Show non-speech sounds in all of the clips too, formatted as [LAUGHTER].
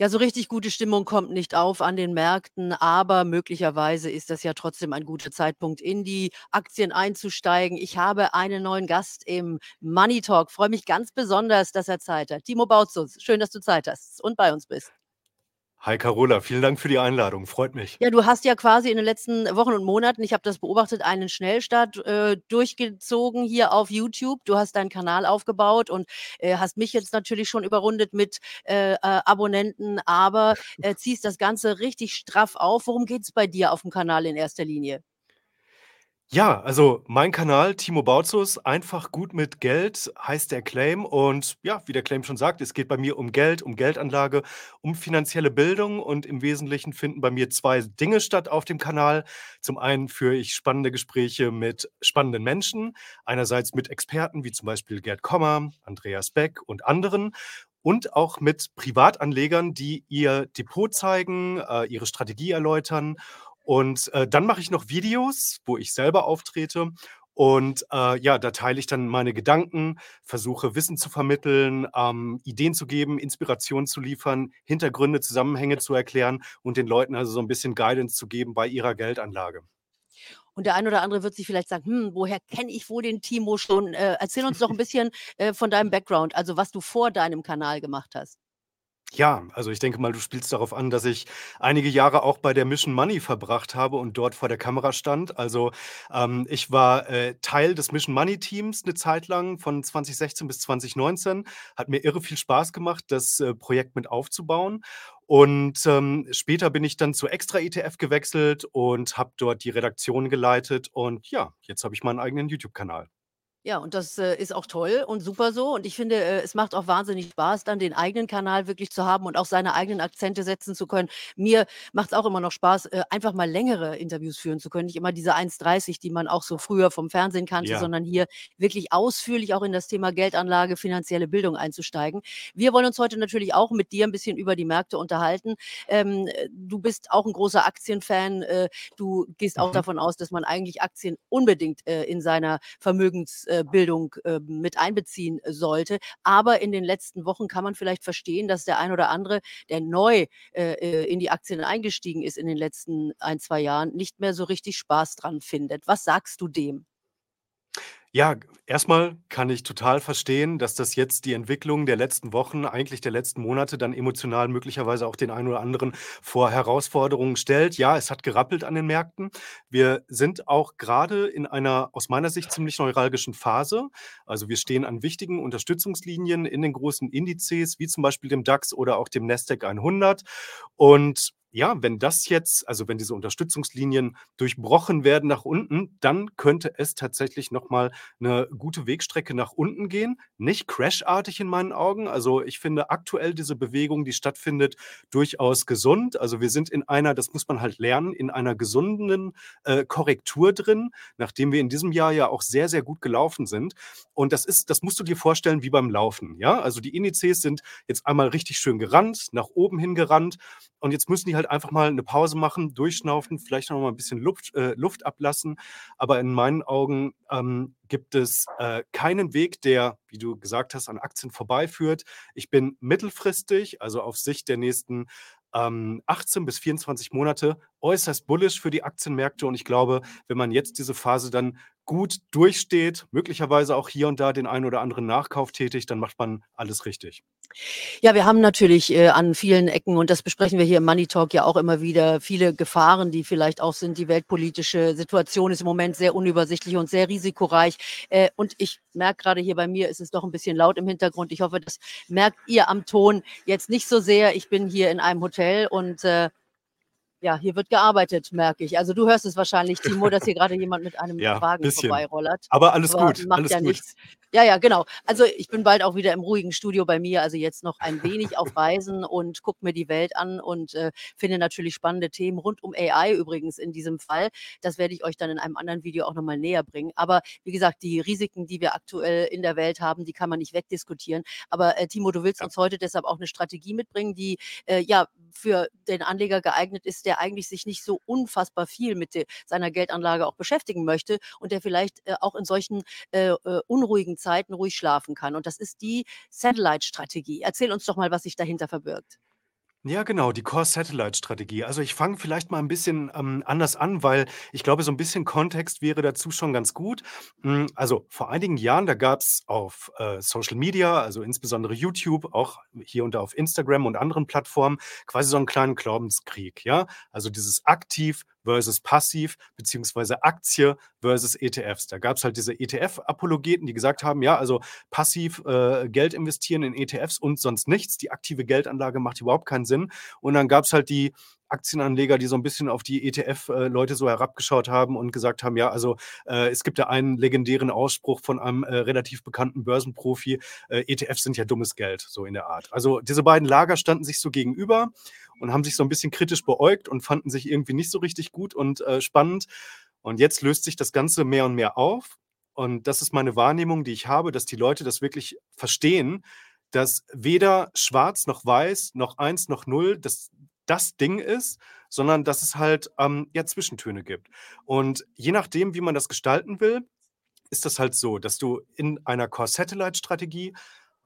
Ja, so richtig gute Stimmung kommt nicht auf an den Märkten, aber möglicherweise ist das ja trotzdem ein guter Zeitpunkt, in die Aktien einzusteigen. Ich habe einen neuen Gast im Money Talk. Freue mich ganz besonders, dass er Zeit hat. Timo Bautzus, schön, dass du Zeit hast und bei uns bist. Hi Carola, vielen Dank für die Einladung, freut mich. Ja, du hast ja quasi in den letzten Wochen und Monaten, ich habe das beobachtet, einen Schnellstart äh, durchgezogen hier auf YouTube. Du hast deinen Kanal aufgebaut und äh, hast mich jetzt natürlich schon überrundet mit äh, äh Abonnenten, aber äh, ziehst das Ganze richtig straff auf. Worum geht es bei dir auf dem Kanal in erster Linie? Ja, also mein Kanal Timo Bautzus, einfach gut mit Geld heißt der Claim. Und ja, wie der Claim schon sagt, es geht bei mir um Geld, um Geldanlage, um finanzielle Bildung. Und im Wesentlichen finden bei mir zwei Dinge statt auf dem Kanal. Zum einen führe ich spannende Gespräche mit spannenden Menschen, einerseits mit Experten wie zum Beispiel Gerd Kommer, Andreas Beck und anderen. Und auch mit Privatanlegern, die ihr Depot zeigen, äh, ihre Strategie erläutern und, äh, dann mache ich noch Videos, wo ich selber auftrete und, äh, ja, da teile ich dann meine Gedanken, versuche Wissen zu vermitteln, ähm, Ideen zu geben, Inspiration zu liefern, Hintergründe, Zusammenhänge zu erklären und den Leuten also so ein bisschen Guidance zu geben bei ihrer Geldanlage. Und der ein oder andere wird sich vielleicht sagen: „Hm, woher kenne ich wohl den Timo schon?“ Äh, erzähl uns doch ein bisschen, äh, von deinem Background, also was du vor deinem Kanal gemacht hast. Ja, also ich denke mal, du spielst darauf an, dass ich einige Jahre auch bei der Mission Money verbracht habe und dort vor der Kamera stand. Also, ähm, ich war, äh, Teil des Mission Money Teams eine Zeit lang von 2016 bis 2019. Hat mir irre viel Spaß gemacht, das, äh, Projekt mit aufzubauen. Und, ähm, später bin ich dann zu Extra ETF gewechselt und habe dort die Redaktion geleitet und ja, jetzt habe ich meinen eigenen YouTube-Kanal. Ja, und das, äh, ist auch toll und super so. Und ich finde, äh, es macht auch wahnsinnig Spaß, dann den eigenen Kanal wirklich zu haben und auch seine eigenen Akzente setzen zu können. Mir macht es auch immer noch Spaß, äh, einfach mal längere Interviews führen zu können. Nicht immer diese 1,30, die man auch so früher vom Fernsehen kannte, Ja. sondern hier wirklich ausführlich auch in das Thema Geldanlage, finanzielle Bildung einzusteigen. Wir wollen uns heute natürlich auch mit dir ein bisschen über die Märkte unterhalten. Ähm, äh, du bist auch ein großer Aktienfan. Äh, du gehst auch Mhm. davon aus, dass man eigentlich Aktien unbedingt, äh, in seiner Vermögens Bildung, äh, mit einbeziehen sollte. Aber in den letzten Wochen kann man vielleicht verstehen, dass der ein oder andere, der neu, äh, äh, in die Aktien eingestiegen ist in den letzten ein 2 Jahren, nicht mehr so richtig Spaß dran findet. Was sagst du dem? Ja, g erst kann ich total verstehen, dass das jetzt die Entwicklung der letzten Wochen, eigentlich der letzten Monate dann emotional möglicherweise auch den einen oder anderen vor Herausforderungen stellt. Ja, es hat gerappelt an den Märkten. Wir sind auch gerade in einer aus meiner Sicht ziemlich neuralgischen Phase. Also, wir stehen an wichtigen Unterstützungslinien in den großen Indizes, wie zum Beispiel dem DAX oder auch dem Nasdaq 100. Und ja, wenn das jetzt also, wenn diese Unterstützungslinien durchbrochen werden nach unten, dann könnte es tatsächlich noch mal 'ne gute Wegstrecke nach unten gehen. Nicht crashartig in meinen Augen. Also, ich finde aktuell diese Bewegung, die stattfindet, durchaus gesund. Also, wir sind in einer das muss man halt lernen, in einer gesunden, äh, Korrektur drin, nachdem wir in diesem Jahr ja auch sehr, sehr gut gelaufen sind. Und das ist das musst du dir vorstellen wie beim Laufen, ja? Also, die Indizes sind jetzt einmal richtig schön gerannt, nach oben hin gerannt und jetzt müssen die halt einfach mal 'ne Pause machen, durchschnaufen, vielleicht noch mal 'n bisschen Luft äh, Luft ablassen. Aber in meinen Augen, ähm, gibt es, äh, keinen Weg, der, wie du gesagt hast, an Aktien vorbeiführt. Ich bin mittelfristig, also auf Sicht der nächsten, ähm, 18 bis 24 Monate äußerst bullish für die Aktienmärkte und ich glaube, wenn man jetzt diese Phase dann gut durchsteht, möglicherweise auch hier und da den einen oder anderen Nachkauf tätigt, dann macht man alles richtig. Ja, wir haben natürlich, äh, an vielen Ecken und das besprechen wir hier im Money Talk ja auch immer wieder, viele Gefahren, die vielleicht auch sind. Die weltpolitische Situation ist im Moment sehr unübersichtlich und sehr risikoreich. Äh, und ich merke grade hier bei mir ist es doch 'n bisschen laut im Hintergrund. Ich hoffe, das merkt ihr am Ton jetzt nicht so sehr. Ich bin hier in einem Hotel und, äh, ja, hier wird gearbeitet, merke ich. Also, du hörst es wahrscheinlich, Timo, dass hier grade jemand mit einem [LAUGHS] Ja, Wagen bisschen. vorbeirollert, Aber alles aber gut, macht alles ja gut. nichts. Ja, ja, genau. Also, ich bin bald auch wieder im ruhigen Studio bei mir, also jetzt noch ein wenig auf Reisen und gucke mir die Welt an und, äh, finde natürlich spannende Themen rund um AI übrigens in diesem Fall. Das werde ich euch dann in einem anderen Video auch noch mal näher bringen. Aber wie gesagt, die Risiken, die wir aktuell in der Welt haben, die kann man nicht wegdiskutieren. Aber, äh, Timo, du willst Ja. uns heute deshalb auch 'ne Strategie mitbringen, die, äh, ja, für den Anleger geeignet ist, der eigentlich sich nicht so unfassbar viel mit de seiner Geldanlage auch beschäftigen möchte und der vielleicht, äh, auch in solchen, äh, äh, unruhigen Zeiten ruhig schlafen kann. Und das ist die Satellite-Strategie. Erzähl uns doch mal, was sich dahinter verbirgt. Ja, genau, die Core-Satellite-Strategie. Also, ich fange vielleicht mal ein bisschen, ähm, anders an, weil ich glaube, so ein bisschen Kontext wäre dazu schon ganz gut. Hm, also, vor einigen Jahren, da gab's auf, äh, Social Media, also insbesondere YouTube, auch hier und da auf Instagram und anderen Plattformen, quasi so einen kleinen Glaubenskrieg, ja? Also, dieses aktiv versus passiv beziehungsweise Aktie versus ETFs. Da gab's halt diese ETF-Apologeten, die gesagt haben: „Ja, also passiv, äh, Geld investieren in ETFs und sonst nichts. Die aktive Geldanlage macht überhaupt keinen Sinn.“ Und dann gab's halt die Aktienanleger, die so ein bisschen auf die ETF-Leute so herabgeschaut haben und gesagt haben: „Ja, also, äh, es gibt ja einen legendären Ausspruch von einem, äh, relativ bekannten Börsenprofi, äh, ETFs sind ja dummes Geld“, so in der Art. Also, diese beiden Lager standen sich so gegenüber und haben sich so ein bisschen kritisch beäugt und fanden sich irgendwie nicht so richtig gut und, äh, spannend. Und jetzt löst sich das Ganze mehr und mehr auf. Und das ist meine Wahrnehmung, die ich habe, dass die Leute das wirklich verstehen, dass weder schwarz noch weiß noch eins noch null das das Ding ist, sondern dass es halt, ähm, ja, Zwischentöne gibt. Und je nachdem, wie man das gestalten will, ist das halt so, dass du in einer Core-Satellite-Strategie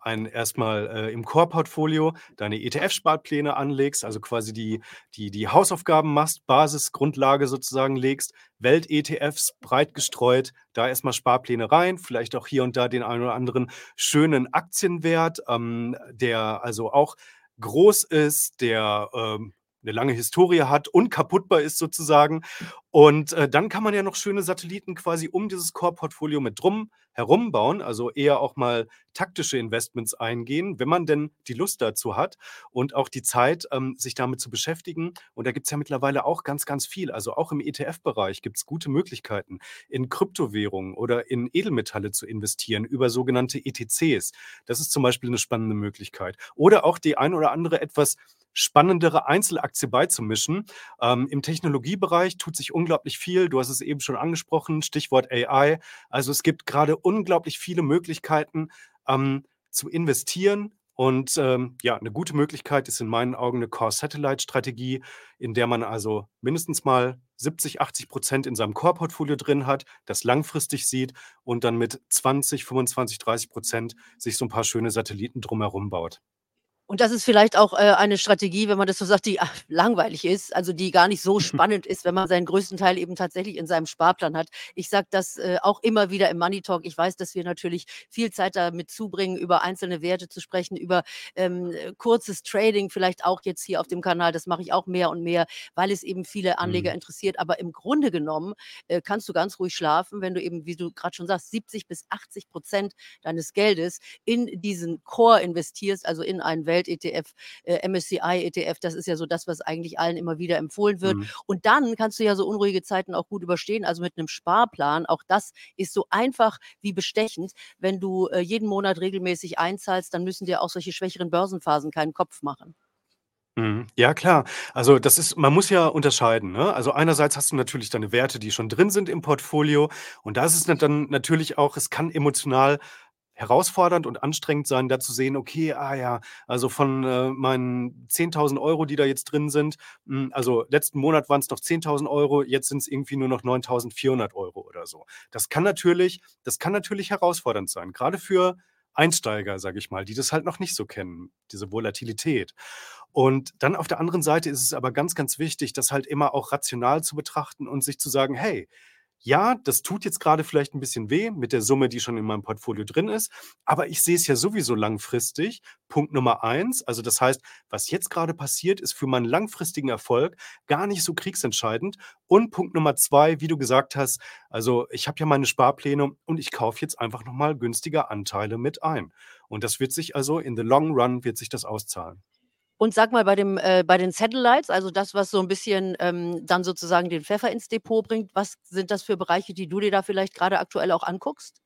ein erstmal äh, im Core-Portfolio deine ETF-Sparpläne anlegst, also quasi die die die Hausaufgaben machst, Basisgrundlage sozusagen legst, Welt-ETFs breit gestreut, da erstmal Sparpläne rein, vielleicht auch hier und da den einen oder anderen schönen Aktienwert, ähm, der also auch groß ist, der, ähm, 'ne lange Historie hat, unkaputtbar ist sozusagen. Und, äh, dann kann man ja noch schöne Satelliten quasi um dieses Core-Portfolio mit drum herum bauen, also eher auch mal taktische Investments eingehen, wenn man denn die Lust dazu hat und auch die Zeit, ähm, sich damit zu beschäftigen. Und da gibt's ja mittlerweile auch ganz, ganz viel. Also, auch im ETF-Bereich gibt's gute Möglichkeiten, in Kryptowährungen oder in Edelmetalle zu investieren über sogenannte ETCs. Das ist zum Beispiel 'ne spannende Möglichkeit. Oder auch die ein oder andere etwas spannendere Einzelaktie beizumischen. Ähm, Im Technologiebereich tut sich unglaublich viel. Du hast es eben schon angesprochen, Stichwort AI. Also, es gibt gerade unglaublich viele Möglichkeiten, ähm, zu investieren. Und, ähm, ja, eine gute Möglichkeit ist in meinen Augen eine Core-Satellite-Strategie, in der man also mindestens mal 70, 80% in seinem Core-Portfolio drin hat, das langfristig sieht und dann mit 20, 25, 30% sich so ein paar schöne Satelliten drumherum baut. Und das ist vielleicht auch, äh, eine Strategie, wenn man das so sagt, die, ach, langweilig ist, also die gar nicht so spannend ist, wenn man seinen größten Teil eben tatsächlich in seinem Sparplan hat. Ich sage das, äh, auch immer wieder im Money Talk. Ich weiß, dass wir natürlich viel Zeit damit zubringen, über einzelne Werte zu sprechen, über, ähm, äh, kurzes Trading, vielleicht auch jetzt hier auf dem Kanal. Das mache ich auch mehr und mehr, weil es eben viele Anleger Mhm. interessiert. Aber im Grunde genommen, äh, kannst du ganz ruhig schlafen, wenn du eben, wie du grad schon sagst, 70 bis 80% deines Geldes in diesen Core investierst, also in einen Welt-ETF, äh, MSCI-ETF. Das ist ja so das, was eigentlich allen immer wieder empfohlen wird. Mhm. Und dann kannst du ja so unruhige Zeiten auch gut überstehen, also mit 'nem Sparplan. Auch das ist so einfach wie bestechend. Wenn du, äh, jeden Monat regelmäßig einzahlst, dann müssen dir auch solche schwächeren Börsenphasen keinen Kopf machen. Mhm. Ja, klar. Also, das ist man muss ja unterscheiden, ne? Also, einerseits hast du natürlich deine Werte, die schon drin sind im Portfolio und da ist es dann natürlich auch es kann emotional herausfordernd und anstrengend sein, da zu sehen: „Okay, ah ja, also von, äh, meinen 10.000 €, die da jetzt drin sind hm, also letzten Monat waren's noch 10.000 €, jetzt sind's irgendwie nur noch 9.400 € oder so.“ Das kann natürlich das kann natürlich herausfordernd sein, grade für Einsteiger, sage ich mal, die das halt noch nicht so kennen, diese Volatilität. Und dann auf der anderen Seite ist es aber ganz, ganz wichtig, das halt immer auch rational zu betrachten und sich zu sagen: „Hey, ja, das tut jetzt gerade vielleicht ein bisschen weh mit der Summe, die schon in meinem Portfolio drin ist, aber ich sehe es ja sowieso langfristig.“ Punkt Nummer eins. Also, das heißt, was jetzt gerade passiert, ist für meinen langfristigen Erfolg gar nicht so kriegsentscheidend. Und Punkt Nummer 2, wie du gesagt hast, also, ich habe ja meine Sparpläne und ich kaufe jetzt einfach noch mal günstiger Anteile mit ein. Und das wird sich also in the long run wird sich das auszahlen. Und sag mal, bei dem äh, bei den Satellites, also das, was so 'n bisschen, ähm, dann sozusagen den Pfeffer ins Depot bringt, was sind das für Bereiche, die du dir da vielleicht grade aktuell auch anguckst?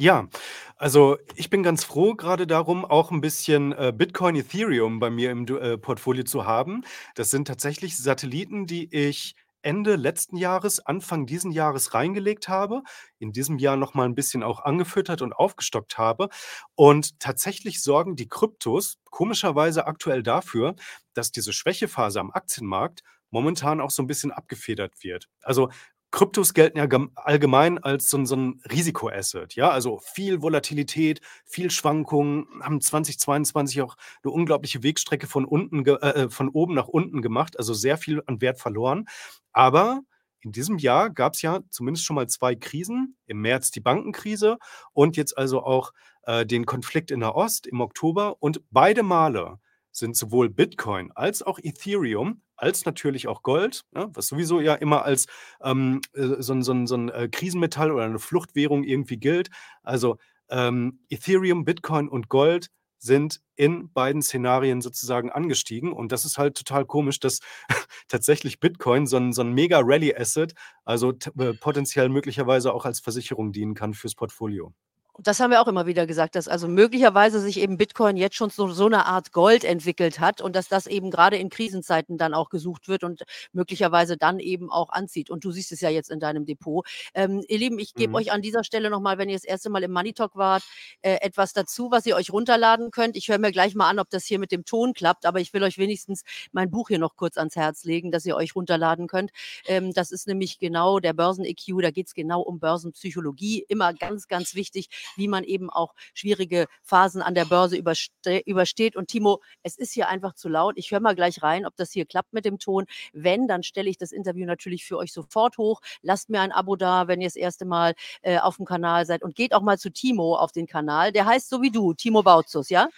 Ja, also ich bin ganz froh grade darum, auch 'n bisschen, äh, Bitcoin, Ethereum bei mir im äh, Portfolio zu haben. Das sind tatsächlich Satelliten, die ich Ende letzten Jahres, Anfang diesen Jahres reingelegt habe, in diesem Jahr noch mal 'n bisschen auch angefüttert und aufgestockt habe. Und tatsächlich sorgen die Kryptos komischerweise aktuell dafür, dass diese Schwächephase am Aktienmarkt momentan auch so 'n bisschen abgefedert wird. Also, Kryptos gelten ja allgemein als so 'n so 'n Risikoasset, ja? Also, viel Volatilität, viel Schwankungen, haben 2022 auch 'ne unglaubliche Wegstrecke von unten äh, äh, von oben nach unten gemacht, also, sehr viel an Wert verloren. Aber in diesem Jahr gab's ja zumindest schon mal 2 Krisen. Im März die Bankenkrise und jetzt also auch, äh, den Konflikt in Nahost im Oktober. Und beide Male sind sowohl Bitcoin als auch Ethereum, als natürlich auch Gold, ne, was sowieso ja immer als, ähm, äh, so 'n so so 'n, äh, Krisenmetall oder 'ne Fluchtwährung irgendwie gilt. Also, ähm, Ethereum, Bitcoin und Gold sind in beiden Szenarien sozusagen angestiegen. Und das ist halt total komisch, dass [LAUGHS] tatsächlich Bitcoin so 'n so 'n Mega-Rally-Asset, also, t äh, potenziell möglicherweise auch als Versicherung dienen kann fürs Portfolio. Das haben wir auch immer wieder gesagt, dass also möglicherweise sich eben Bitcoin jetzt schon zu so 'ner Art Gold entwickelt hat und dass das eben grade in Krisenzeiten dann auch gesucht wird und möglicherweise dann eben auch anzieht. Und du siehst es ja jetzt in deinem Depot. Ähm, ihr Lieben, ich gebe Mhm. euch an dieser Stelle noch mal, wenn ihr das 1. Mal im Money Talk wart, äh, etwas dazu, was ihr euch runterladen könnt. Ich höre mir gleich mal an, ob das hier mit dem Ton klappt, aber ich will euch wenigstens mein Buch hier noch kurz ans Herz legen, dass ihr euch runterladen könnt. Ähm, das ist nämlich genau der Börsen-EQ, da geht's genau um Börsenpsychologie. Immer ganz, ganz wichtig, wie man eben auch schwierige Phasen an der Börse überste übersteht. Und Timo, es ist hier einfach zu laut. Ich höre mal gleich rein, ob das hier klappt mit dem Ton. Wenn, dann stelle ich das Interview natürlich für euch sofort hoch. Lasst mir ein Abo da, wenn ihr das 1. Mal, äh, aufm Kanal seid und geht auch mal zu Timo auf den Kanal. Der heißt so wie du, Timo Bautzus, ja?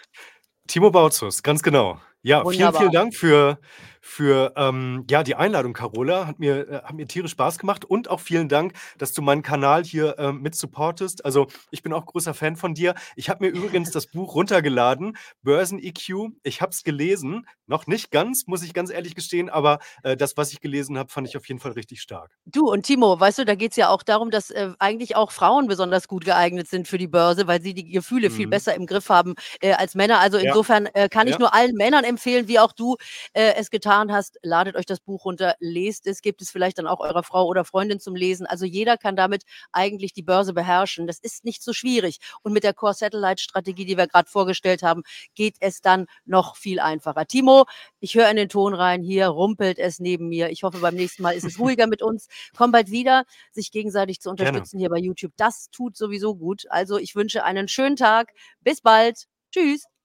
Timo Bautzus, ganz genau. Ja, vielen, vielen Wunderbar. Dank für für, ähm, ja, die Einladung, Carola. Hat mir äh, hat mir tierisch Spaß gemacht und auch vielen Dank, dass du meinen Kanal hier, ähm, mit supportest. Also, ich bin auch großer Fan von dir. Ich habe mir übrigens das Buch runtergeladen, Börsen-EQ. Ich habe es gelesen, noch nicht ganz, muss ich ganz ehrlich gestehen, aber, äh, das, was ich gelesen habe, fand ich auf jeden Fall richtig stark. Du und Timo, weißt du, da geht's ja auch darum, dass, äh, eigentlich auch Frauen besonders gut geeignet sind für die Börse, weil sie die Gefühle viel Mhm. besser im Griff haben, äh, als Männer. Also, Ja. insofern, äh, kann ich Ja. nur allen Männern empfehlen, wie auch du, äh, es getan hast, ladet euch das Buch runter, lest es, gebt es vielleicht dann auch eurer Frau oder Freundin zum Lesen. Also, jeder kann damit eigentlich die Börse beherrschen. Das ist nicht so schwierig. Und mit der Core-Satellite-Strategie, die wir grad vorgestellt haben, geht es dann noch viel einfacher. Timo, ich höre in den Ton rein, hier rumpelt es neben mir. Ich hoffe, beim nächsten Mal ist es ruhiger mit uns. Komm bald wieder, sich gegenseitig zu Gerne. unterstützen hier bei YouTube. Das tut sowieso gut. Also, ich wünsche einen schönen Tag. Bis bald. Tschüss.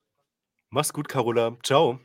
Mach's gut, Carola. Tschau.